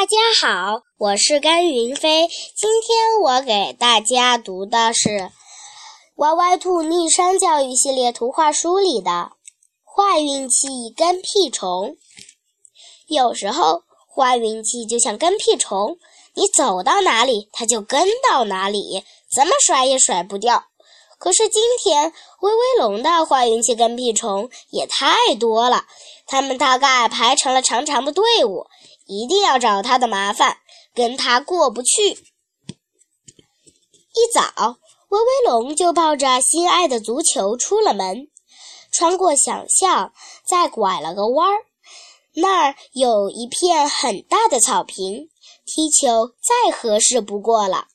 大家好，我是甘云飞。今天我给大家读的是《歪歪兔逆商教育》系列图画书里的《坏运气跟屁虫》。有时候，坏运气就像跟屁虫，你走到哪里，它就跟到哪里，怎么甩也甩不掉。可是今天，威威龙的坏运气跟屁虫也太多了，他们大概排成了长长的队伍。一定要找他的麻烦，跟他过不去。一早，威威龙就抱着心爱的足球出了门，穿过小巷，再拐了个弯儿，那儿有一片很大的草坪，踢球再合适不过了。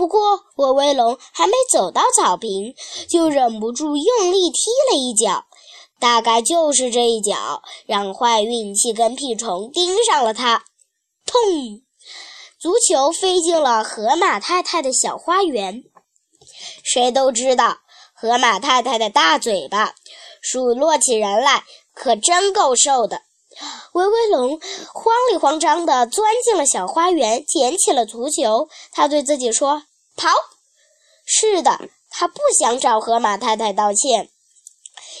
不过，威威龙还没走到草坪，就忍不住用力踢了一脚。大概就是这一脚，让坏运气跟屁虫盯上了他。砰！足球飞进了河马太太的小花园。谁都知道，河马太太的大嘴巴数落起人来可真够瘦的。威威龙慌里慌张地钻进了小花园，捡起了足球。他对自己说：“跑！”是的，他不想找河马太太道歉。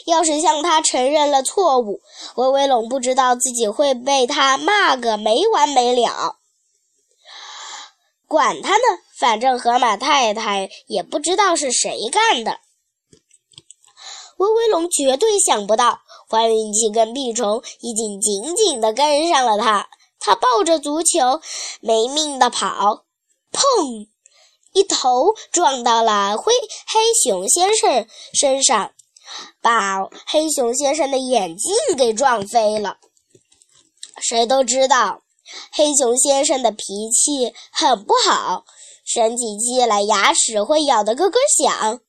要是向他承认了错误，威威龙不知道自己会被他骂个没完没了。管他呢，反正河马太太也不知道是谁干的。威威龙绝对想不到，坏运气跟屁虫已经紧紧地跟上了他。他抱着足球，没命地跑，砰！一头撞到了灰黑熊先生身上。把黑熊先生的眼镜给撞飞了。谁都知道，黑熊先生的脾气很不好，生起气来牙齿会咬得咯咯响。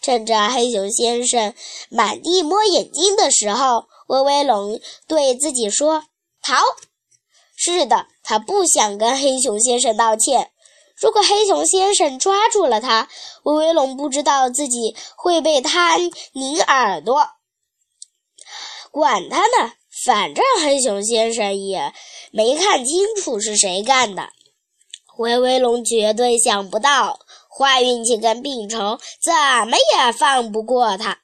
趁着黑熊先生满地摸眼镜的时候，威威龙对自己说：“逃！”是的，他不想跟黑熊先生道歉。如果黑熊先生抓住了他，威威龙不知道自己会被他拧耳朵。管他呢，反正黑熊先生也没看清楚是谁干的。威威龙绝对想不到，坏运气跟病虫怎么也放不过他。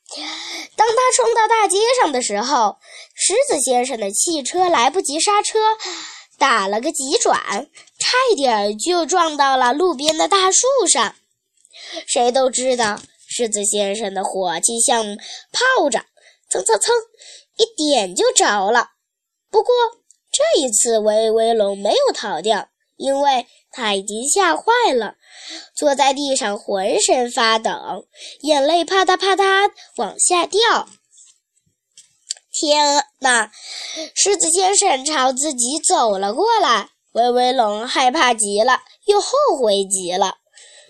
当他冲到大街上的时候，狮子先生的汽车来不及刹车。打了个急转，差点就撞到了路边的大树上。谁都知道，狮子先生的火气像炮仗，蹭蹭蹭，一点就着了。不过这一次，威威龙没有逃掉，因为他已经吓坏了，坐在地上浑身发抖，眼泪啪嗒啪嗒往下掉。天哪！狮子先生朝自己走了过来，威威龙害怕极了，又后悔极了。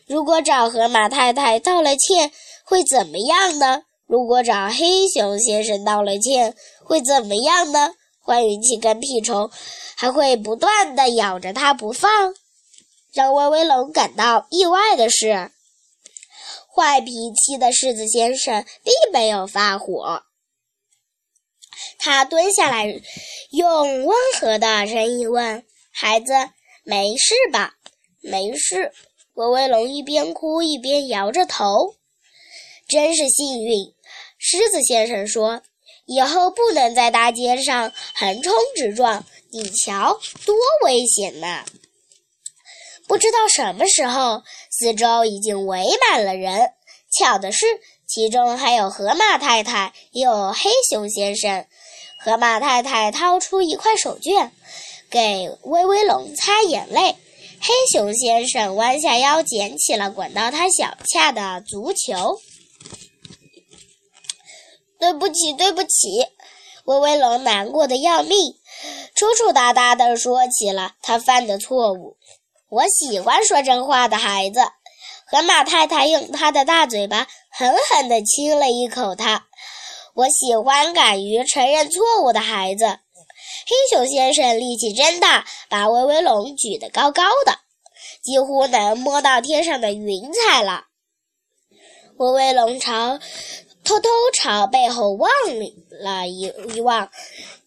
如果找河马太太道了歉，会怎么样呢？如果找黑熊先生道了歉，会怎么样呢？坏运气跟屁虫还会不断地咬着它不放。让威威龙感到意外的是，坏脾气的狮子先生并没有发火。他蹲下来，用温和的声音问：“孩子，没事吧？”“没事。”威威龙一边哭一边摇着头。“真是幸运。”狮子先生说，“以后不能在大街上横冲直撞，你瞧多危险呐！”不知道什么时候，四周已经围满了人。巧的是，其中还有河马太太，也有黑熊先生。河马太太掏出一块手绢，给威威龙擦眼泪。黑熊先生弯下腰捡起了滚到他脚下的足球。对不起，对不起，威威龙难过的要命，抽抽搭搭地说起了他犯的错误。我喜欢说真话的孩子。河马太太用他的大嘴巴狠狠地亲了一口他。我喜欢敢于承认错误的孩子。黑熊先生力气真大，把威威龙举得高高的，几乎能摸到天上的云彩了。威威龙朝偷偷朝背后望了一一望，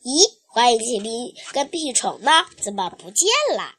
咦，欢迎骑兵跟屁虫呢？怎么不见了？